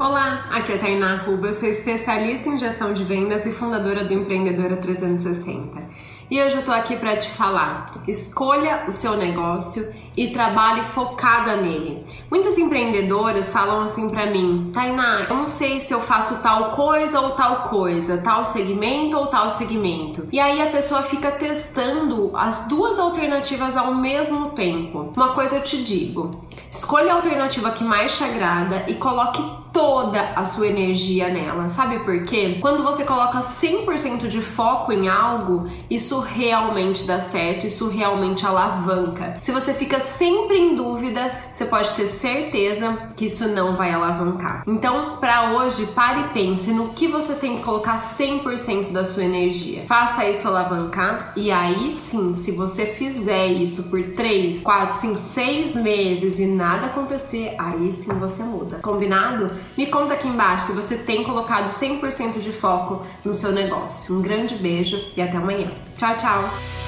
Olá, aqui é a Tainá Ruba, eu sou especialista em gestão de vendas e fundadora do Empreendedora 360. E hoje eu tô aqui para te falar: escolha o seu negócio e trabalhe focada nele. Muitas empreendedoras falam assim para mim: "Tainá, eu não sei se eu faço tal coisa ou tal coisa, tal segmento ou tal segmento". E aí a pessoa fica testando as duas alternativas ao mesmo tempo. Uma coisa eu te digo: escolha a alternativa que mais te agrada e coloque toda a sua energia nela. Sabe por quê? Quando você coloca 100% de foco em algo, isso realmente dá certo, isso realmente alavanca. Se você fica sempre em dúvida, você pode ter certeza que isso não vai alavancar. Então, para hoje, pare e pense no que você tem que colocar 100% da sua energia. Faça isso alavancar e aí sim, se você fizer isso por 3, 4, 5, 6 meses e nada acontecer, aí sim você muda. Combinado? Me conta aqui embaixo se você tem colocado 100% de foco no seu negócio. Um grande beijo e até amanhã. Tchau, tchau!